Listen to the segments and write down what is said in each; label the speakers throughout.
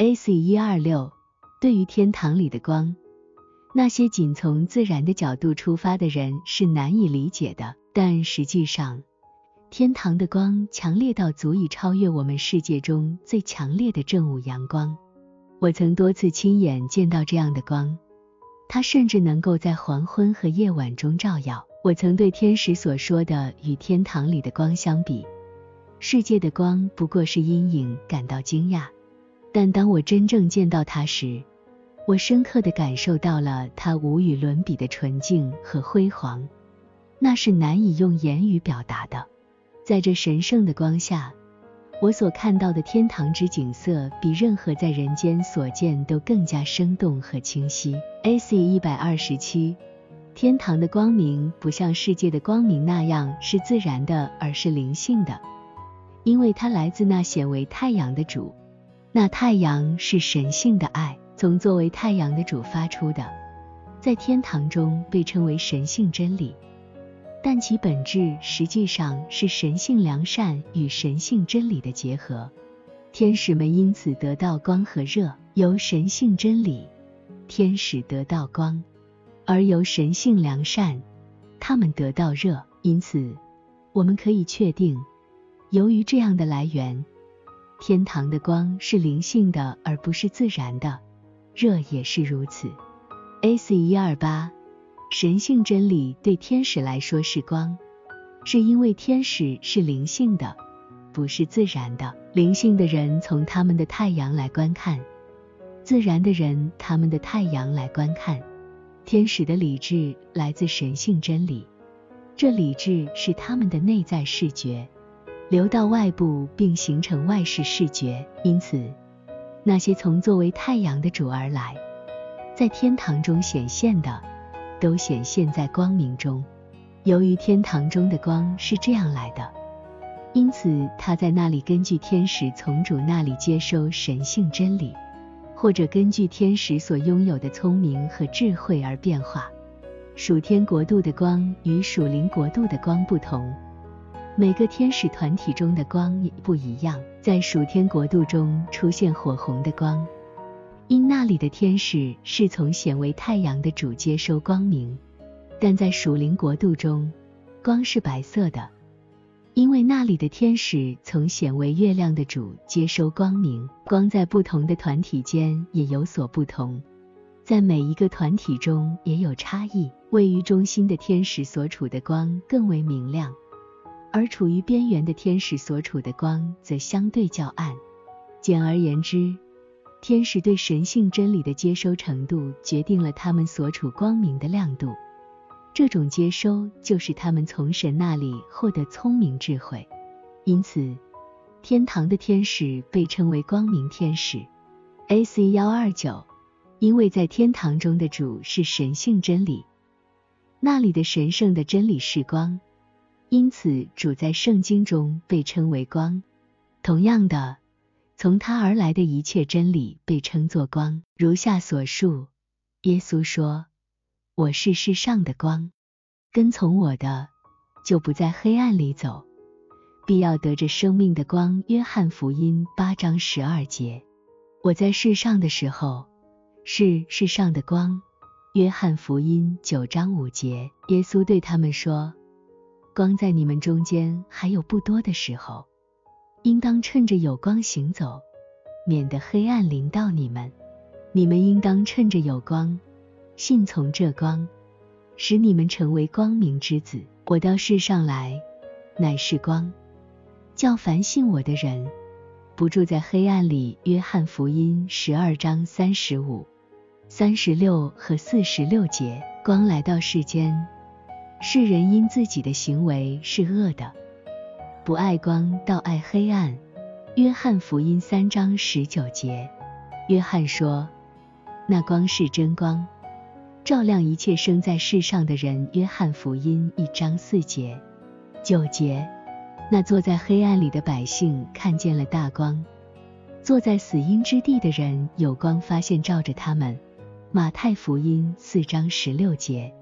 Speaker 1: A.C. 一二六，对于天堂里的光，那些仅从自然的角度出发的人是难以理解的，但实际上，天堂的光强烈到足以超越我们世界中最强烈的正午阳光。我曾多次亲眼见到这样的光，它甚至能够在黄昏和夜晚中照耀。我曾对天使所说的与天堂里的光相比，世界的光不过是阴影感到惊讶，但当我真正见到它时，我深刻地感受到了它无与伦比的纯净和辉煌，那是难以用言语表达的。在这神圣的光下，我所看到的天堂之景色比任何在人间所见都更加生动和清晰。A.C. 一百二十七。天堂的光明不像世界的光明那样是自然的，而是灵性的，因为它来自那显为太阳的主。那太阳是神性的爱，从作为太阳的主发出的，在天堂中被称为神性真理，但其本质实际上是神性良善与神性真理的结合。天使们因此得到光和热，由神性真理，天使得到光。而由神性良善，他们得到热，因此我们可以确定，由于这样的来源，天堂的光是灵性的，而不是自然的，热也是如此。A.C. 一二八，神性真理对天使来说是光，是因为天使是灵性的，不是自然的。灵性的人从他们的太阳来观看，自然的人他们的太阳来观看。天使的理智来自神性真理，这理智是他们的内在视觉，流到外部并形成外视视觉。因此，那些从作为太阳的主而来，在天堂中显现的，都显现在光明中。由于天堂中的光是这样来的，因此他在那里根据天使从主那里接收神性真理。或者根据天使所拥有的聪明和智慧而变化。属天国度的光与属灵国度的光不同，每个天使团体中的光也不一样。在属天国度中出现火红的光，因那里的天使是从显为太阳的主接收光明；但在属灵国度中，光是白色的。因为那里的天使从显为月亮的主接收光明，光在不同的团体间也有所不同，在每一个团体中也有差异。位于中心的天使所处的光更为明亮，而处于边缘的天使所处的光则相对较暗。简而言之，天使对神性真理的接收程度决定了他们所处光明的亮度。这种接收就是他们从神那里获得聪明智慧，因此天堂的天使被称为光明天使。A.C. 幺二九，因为在天堂中的主是神性真理，那里的神圣的真理是光，因此主在圣经中被称为光。同样的，从他而来的一切真理被称作光。如下所述，耶稣说。我是世上的光，跟从我的就不在黑暗里走，必要得着生命的光。约翰福音八章十二节。我在世上的时候是世上的光。约翰福音九章五节。耶稣对他们说：光在你们中间还有不多的时候，应当趁着有光行走，免得黑暗临到你们。你们应当趁着有光。信从这光，使你们成为光明之子。我到世上来，乃是光，叫凡信我的人，不住在黑暗里。约翰福音十二章三十五、三十六和四十六节。光来到世间，世人因自己的行为是恶的，不爱光，倒爱黑暗。约翰福音三章十九节。约翰说：“那光是真光。”照亮一切生在世上的人。约翰福音一章四节、九节。那坐在黑暗里的百姓看见了大光，坐在死荫之地的人有光发现照着他们。马太福音四章十六节。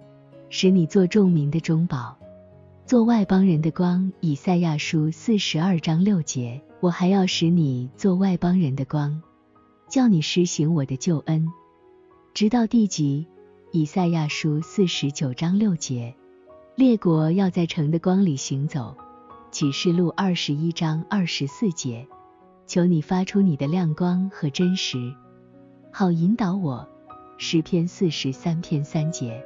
Speaker 1: 使你做众民的中宝，做外邦人的光。以赛亚书四十二章六节。我还要使你做外邦人的光，叫你施行我的救恩。直到地极，以赛亚书四十九章六节，列国要在城的光里行走。启示录二十一章二十四节，求你发出你的亮光和真实，好引导我。诗篇四十三篇三节，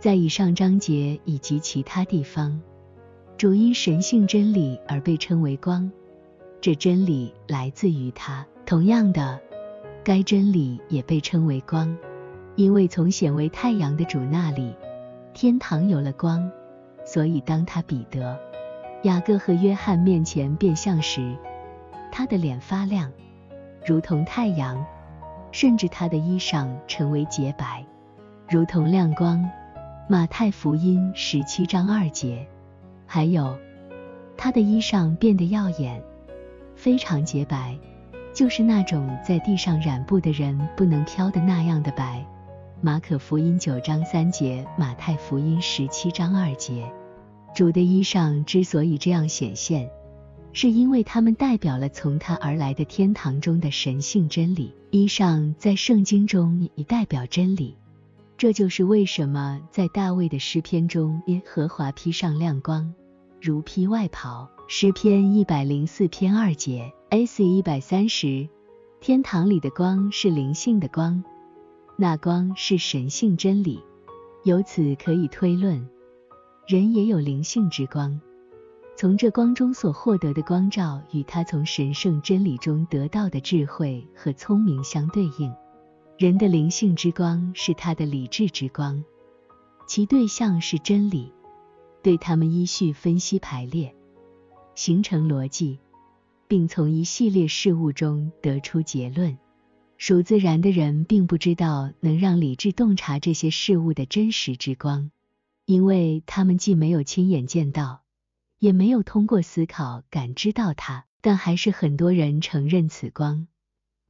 Speaker 1: 在以上章节以及其他地方，主因神性真理而被称为光，这真理来自于他。同样的，该真理也被称为光，因为从显为太阳的主那里，天堂有了光，所以当他彼得、雅各和约翰面前变相时，他的脸发亮，如同太阳。甚至他的衣裳成为洁白，如同亮光。马太福音十七章二节。还有，他的衣裳变得耀眼，非常洁白，就是那种在地上染布的人不能飘的那样的白。马可福音九章三节，马太福音十七章二节。主的衣裳之所以这样显现。是因为他们代表了从他而来的天堂中的神性真理。衣裳在圣经中已代表真理，这就是为什么在大卫的诗篇中，耶和华披上亮光，如披外袍。诗篇一百零四篇二节，AC 一百三十，天堂里的光是灵性的光，那光是神性真理。由此可以推论，人也有灵性之光。从这光中所获得的光照，与他从神圣真理中得到的智慧和聪明相对应。人的灵性之光是他的理智之光，其对象是真理。对他们依序分析排列，形成逻辑，并从一系列事物中得出结论。属自然的人并不知道能让理智洞察这些事物的真实之光，因为他们既没有亲眼见到。也没有通过思考感知到它，但还是很多人承认此光，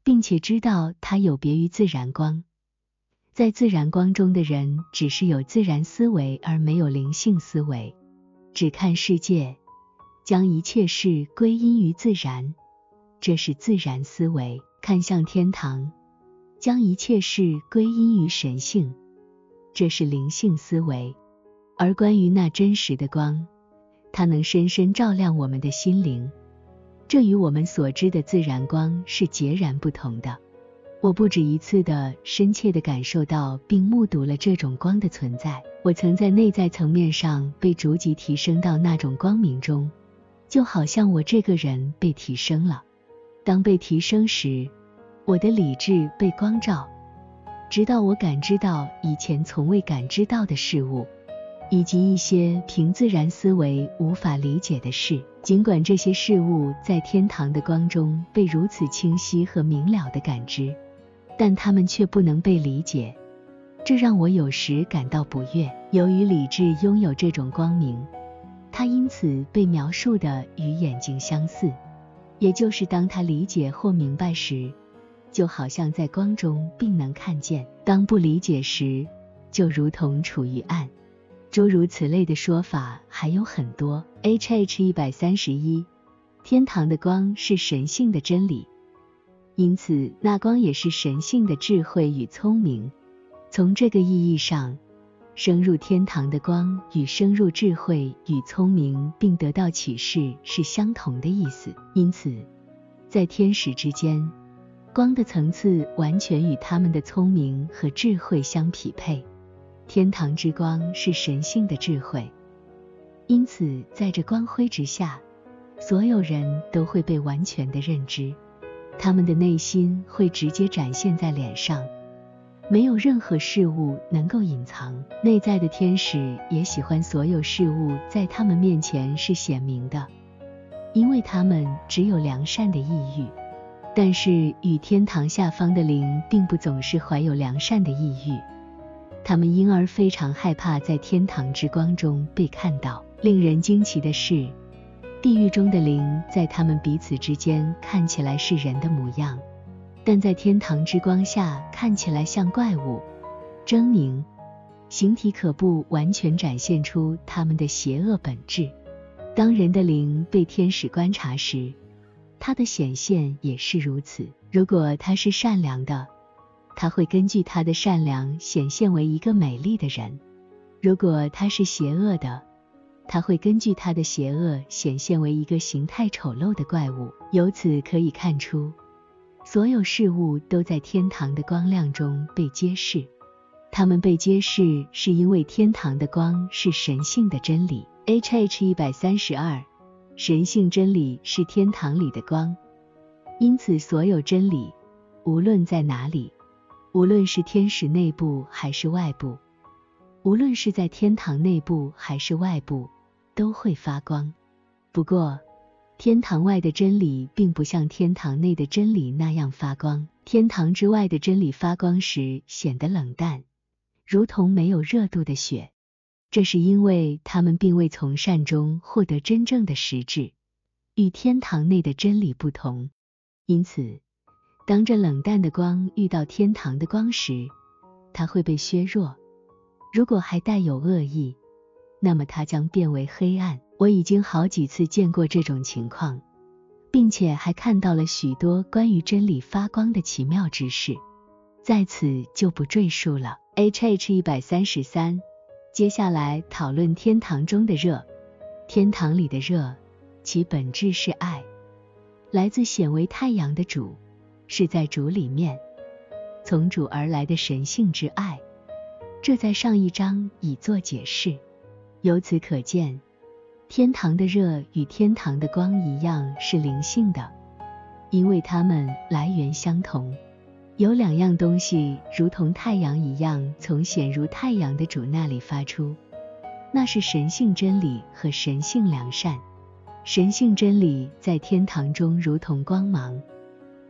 Speaker 1: 并且知道它有别于自然光。在自然光中的人只是有自然思维而没有灵性思维，只看世界，将一切事归因于自然，这是自然思维；看向天堂，将一切事归因于神性，这是灵性思维。而关于那真实的光。它能深深照亮我们的心灵，这与我们所知的自然光是截然不同的。我不止一次的深切的感受到并目睹了这种光的存在。我曾在内在层面上被逐级提升到那种光明中，就好像我这个人被提升了。当被提升时，我的理智被光照，直到我感知到以前从未感知到的事物。以及一些凭自然思维无法理解的事，尽管这些事物在天堂的光中被如此清晰和明了的感知，但它们却不能被理解，这让我有时感到不悦。由于理智拥有这种光明，它因此被描述的与眼睛相似，也就是当他理解或明白时，就好像在光中并能看见；当不理解时，就如同处于暗。诸如此类的说法还有很多。H H 一百三十一，天堂的光是神性的真理，因此那光也是神性的智慧与聪明。从这个意义上，升入天堂的光与升入智慧与聪明并得到启示是相同的意思。因此，在天使之间，光的层次完全与他们的聪明和智慧相匹配。天堂之光是神性的智慧，因此在这光辉之下，所有人都会被完全的认知，他们的内心会直接展现在脸上，没有任何事物能够隐藏。内在的天使也喜欢所有事物在他们面前是显明的，因为他们只有良善的意欲。但是与天堂下方的灵并不总是怀有良善的意欲。他们因而非常害怕在天堂之光中被看到。令人惊奇的是，地狱中的灵在他们彼此之间看起来是人的模样，但在天堂之光下看起来像怪物，狰狞，形体可不完全展现出他们的邪恶本质。当人的灵被天使观察时，它的显现也是如此。如果他是善良的，他会根据他的善良显现为一个美丽的人；如果他是邪恶的，他会根据他的邪恶显现为一个形态丑陋的怪物。由此可以看出，所有事物都在天堂的光亮中被揭示。它们被揭示是因为天堂的光是神性的真理。H H 一百三十二，神性真理是天堂里的光，因此所有真理，无论在哪里，无论是天使内部还是外部，无论是在天堂内部还是外部。都会发光。不过，天堂外的真理并不像天堂内的真理那样发光。天堂之外的真理发光时显得冷淡，如同没有热度的雪。这是因为他们并未从善中获得真正的实质，与天堂内的真理不同。因此，当这冷淡的光遇到天堂的光时，它会被削弱。如果还带有恶意，那么它将变为黑暗。我已经好几次见过这种情况，并且还看到了许多关于真理发光的奇妙之事，在此就不赘述了。H H 一百三十三，接下来讨论天堂中的热。天堂里的热，其本质是爱，来自显为太阳的主，是在主里面，从主而来的神性之爱。这在上一章已做解释。由此可见，天堂的热与天堂的光一样是灵性的，因为它们来源相同。有两样东西如同太阳一样从显如太阳的主那里发出，那是神性真理和神性良善。神性真理在天堂中如同光芒，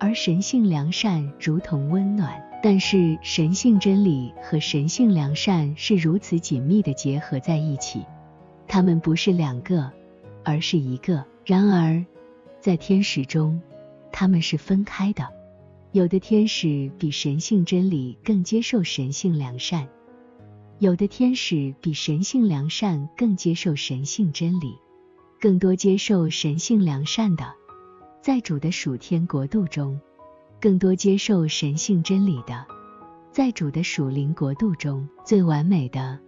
Speaker 1: 而神性良善如同温暖。但是神性真理和神性良善是如此紧密的结合在一起，它们不是两个，而是一个。然而，在天使中，他们是分开的。有的天使比神性真理更接受神性良善，有的天使比神性良善更接受神性真理。更多接受神性良善的，在主的属天国度中。更多接受神性真理的，在主的属灵国度中，最完美的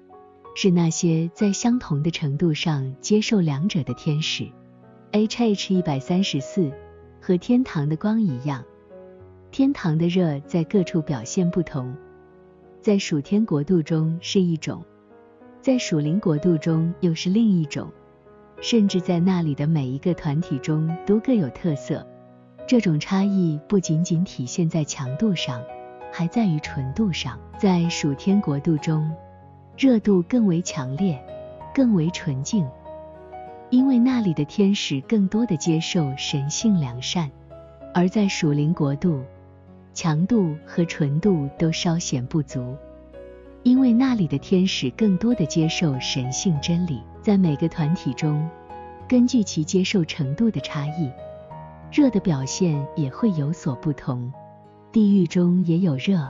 Speaker 1: 是那些在相同的程度上接受两者的天使。H H 一百三十四和天堂的光一样，天堂的热在各处表现不同，在属天国度中是一种，在属灵国度中又是另一种，甚至在那里的每一个团体中都各有特色。这种差异不仅仅体现在强度上，还在于纯度上。在属天国度中，热度更为强烈，更为纯净，因为那里的天使更多的接受神性良善；而在属灵国度，强度和纯度都稍显不足，因为那里的天使更多的接受神性真理。在每个团体中，根据其接受程度的差异。热的表现也会有所不同，地狱中也有热，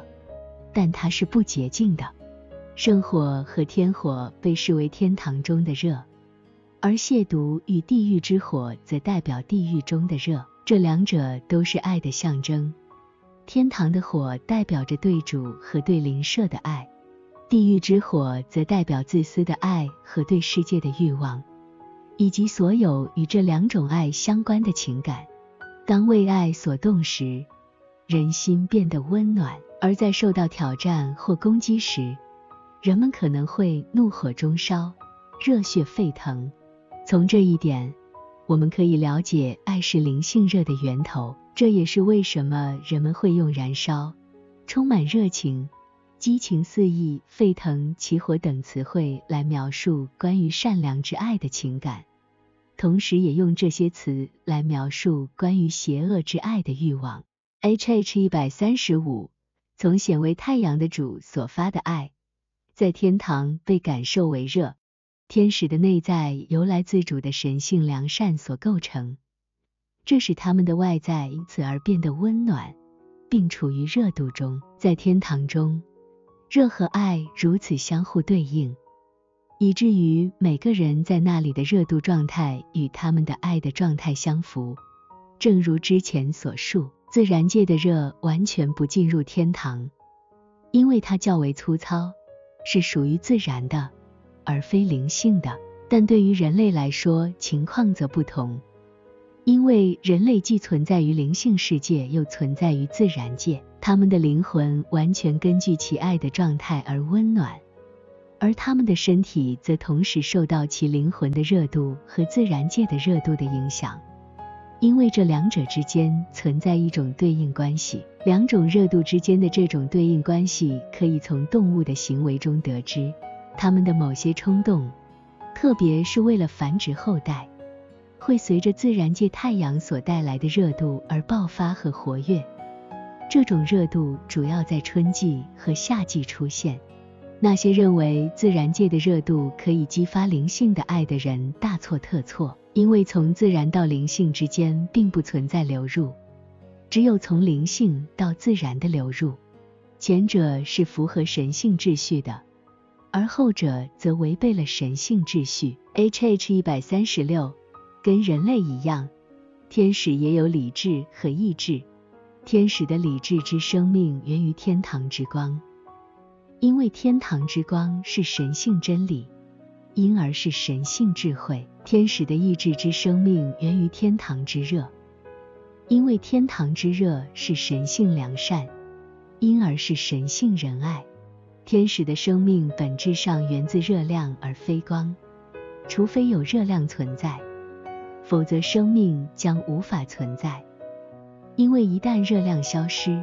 Speaker 1: 但它是不洁净的。圣火和天火被视为天堂中的热，而亵渎与地狱之火则代表地狱中的热。这两者都是爱的象征。天堂的火代表着对主和对灵舍的爱，地狱之火则代表自私的爱和对世界的欲望，以及所有与这两种爱相关的情感。当为爱所动时，人心变得温暖；而在受到挑战或攻击时，人们可能会怒火中烧，热血沸腾。从这一点，我们可以了解爱是灵性热的源头。这也是为什么人们会用燃烧、充满热情、激情四溢、沸腾、起火等词汇来描述关于善良之爱的情感。同时也用这些词来描述关于邪恶之爱的欲望。H H 一百三十五，从显为太阳的主所发的爱，在天堂被感受为热。天使的内在由来自主的神性良善所构成，这使他们的外在因此而变得温暖，并处于热度中。在天堂中，热和爱如此相互对应。以至于每个人在那里的热度状态与他们的爱的状态相符。正如之前所述，自然界的热完全不进入天堂，因为它较为粗糙，是属于自然的，而非灵性的。但对于人类来说，情况则不同，因为人类既存在于灵性世界，又存在于自然界，他们的灵魂完全根据其爱的状态而温暖，而他们的身体则同时受到其灵魂的热度和自然界的热度的影响。因为这两者之间存在一种对应关系，两种热度之间的这种对应关系可以从动物的行为中得知，它们的某些冲动，特别是为了繁殖后代，会随着自然界太阳所带来的热度而爆发和活跃。这种热度主要在春季和夏季出现。那些认为自然界的热度可以激发灵性的爱的人大错特错，因为从自然到灵性之间并不存在流入，只有从灵性到自然的流入。前者是符合神性秩序的，而后者则违背了神性秩序。H H 一百三十六，跟人类一样，天使也有理智和意志。天使的理智之生命源于天堂之光。因为天堂之光是神性真理，因而是神性智慧。天使的意志之生命源于天堂之热，因为天堂之热是神性良善，因而是神性仁爱。天使的生命本质上源自热量而非光，除非有热量存在，否则生命将无法存在。因为一旦热量消失，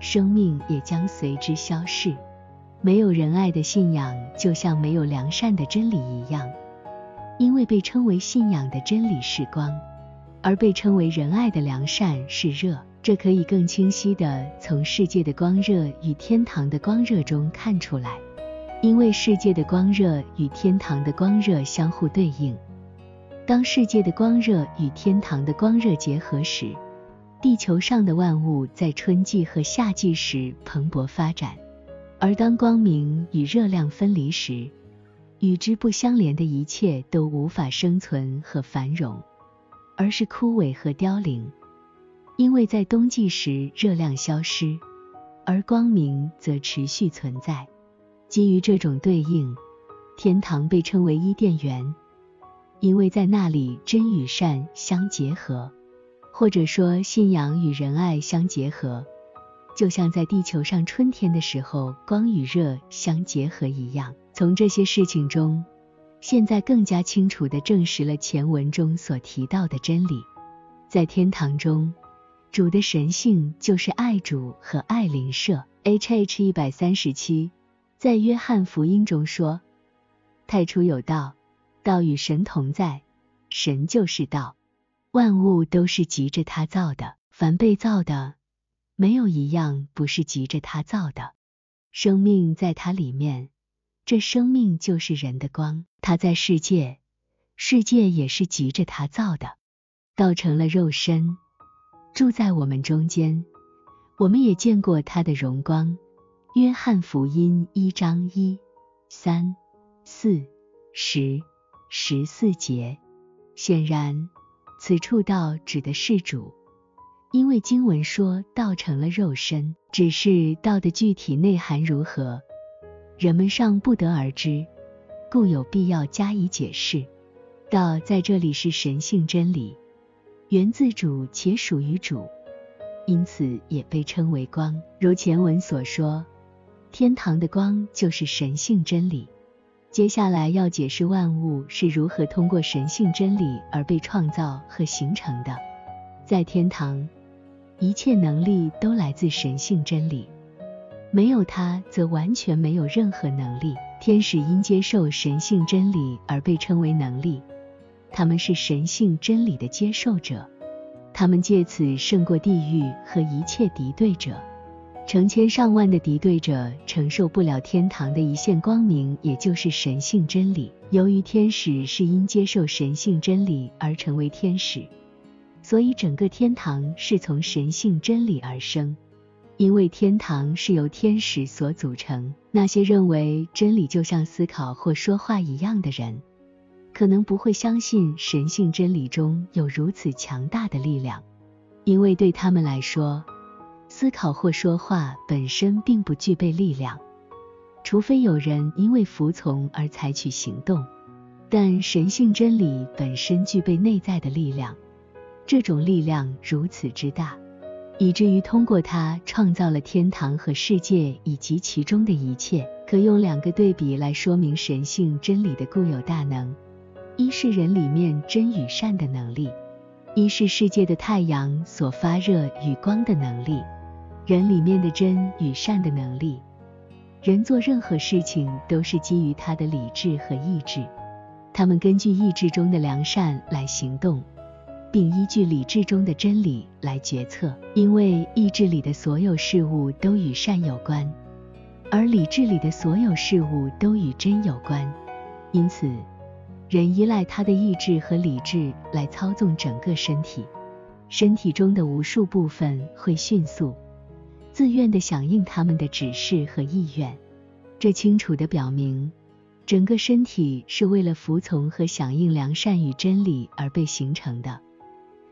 Speaker 1: 生命也将随之消逝。没有仁爱的信仰，就像没有良善的真理一样。因为被称为信仰的真理是光，而被称为仁爱的良善是热，这可以更清晰地从世界的光热与天堂的光热中看出来。因为世界的光热与天堂的光热相互对应，当世界的光热与天堂的光热结合时，地球上的万物在春季和夏季时蓬勃发展。而当光明与热量分离时，与之不相连的一切都无法生存和繁荣，而是枯萎和凋零。因为在冬季时热量消失，而光明则持续存在。基于这种对应，天堂被称为伊甸园，因为在那里真与善相结合，或者说信仰与仁爱相结合。就像在地球上春天的时候，光与热相结合一样。从这些事情中，现在更加清楚地证实了前文中所提到的真理。在天堂中，主的神性就是爱主和爱灵舍。H H 一百三十七，在约翰福音中说：“太初有道，道与神同在，神就是道。万物都是急着他造的，凡被造的。”没有一样不是急着他造的，生命在他里面，这生命就是人的光。他在世界，世界也是急着他造的，道成了肉身，住在我们中间，我们也见过他的荣光。约翰福音一章一、三、四、十、十四节，显然此处道指的是主。因为经文说道成了肉身，只是道的具体内涵如何，人们尚不得而知，故有必要加以解释。道在这里是神性真理，源自主且属于主，因此也被称为光。如前文所说，天堂的光就是神性真理。接下来要解释万物是如何通过神性真理而被创造和形成的，在天堂。一切能力都来自神性真理，没有它，则完全没有任何能力。天使因接受神性真理而被称为能力，他们是神性真理的接受者，他们借此胜过地狱和一切敌对者。成千上万的敌对者承受不了天堂的一线光明，也就是神性真理。由于天使是因接受神性真理而成为天使。所以，整个天堂是从神性真理而生，因为天堂是由天使所组成。那些认为真理就像思考或说话一样的人，可能不会相信神性真理中有如此强大的力量。因为对他们来说，思考或说话本身并不具备力量，除非有人因为服从而采取行动。但神性真理本身具备内在的力量，这种力量如此之大，以至于通过它创造了天堂和世界以及其中的一切。可用两个对比来说明神性真理的固有大能：一是人里面真与善的能力，一是世界的太阳所发热与光的能力。人里面的真与善的能力，人做任何事情都是基于他的理智和意志。他们根据意志中的良善来行动，并依据理智中的真理来决策。因为意志里的所有事物都与善有关，而理智里的所有事物都与真有关，因此，人依赖他的意志和理智来操纵整个身体。身体中的无数部分会迅速、自愿地响应他们的指示和意愿。这清楚地表明。整个身体是为了服从和响应良善与真理而被形成的，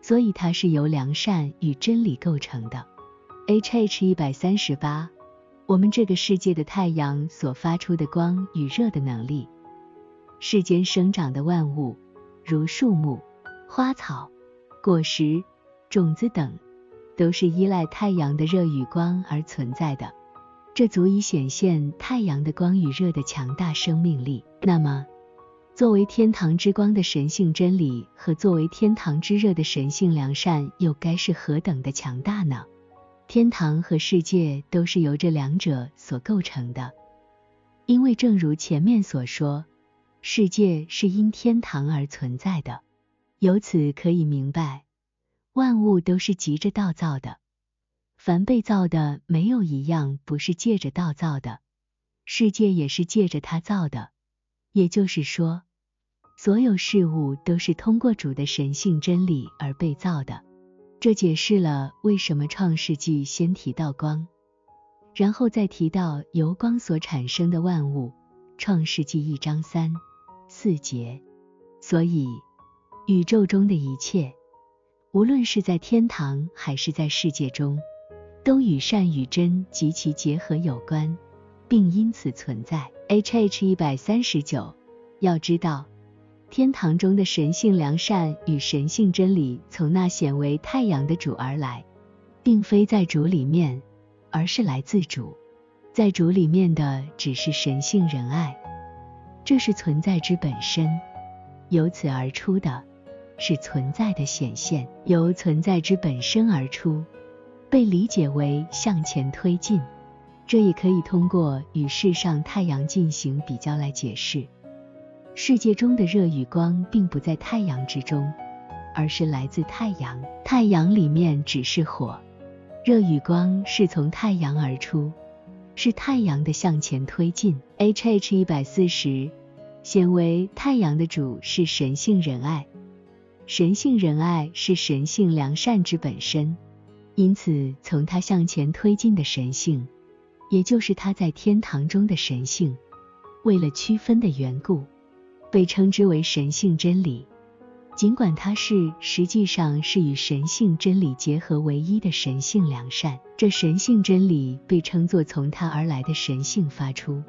Speaker 1: 所以它是由良善与真理构成的。H H 一百三十八，我们这个世界的太阳所发出的光与热的能力，世间生长的万物，如树木、花草、果实、种子等，都是依赖太阳的热与光而存在的。这足以显现太阳的光与热的强大生命力。那么，作为天堂之光的神性真理和作为天堂之热的神性良善，又该是何等的强大呢？天堂和世界都是由这两者所构成的，因为正如前面所说，世界是因天堂而存在的。由此可以明白，万物都是急着道造的。凡被造的，没有一样不是借着道造的，世界也是借着他造的。也就是说，所有事物都是通过主的神性真理而被造的。这解释了为什么创世纪先提到光，然后再提到由光所产生的万物。创世纪一章三四节。所以，宇宙中的一切，无论是在天堂还是在世界中。都与善与真及其结合有关，并因此存在。H H 一百三十九，要知道，天堂中的神性良善与神性真理从那显为太阳的主而来，并非在主里面，而是来自主。在主里面的只是神性仁爱，这是存在之本身。由此而出的是存在的显现，由存在之本身而出。被理解为向前推进，这也可以通过与世上太阳进行比较来解释。世界中的热与光并不在太阳之中，而是来自太阳。太阳里面只是火，热与光是从太阳而出，是太阳的向前推进。H H 一百四十，显为太阳的主是神性仁爱，神性仁爱是神性良善之本身。因此，从他向前推进的神性，也就是他在天堂中的神性，为了区分的缘故，被称之为神性真理。尽管它是实际上是与神性真理结合唯一的神性良善，这神性真理被称作从他而来的神性发出。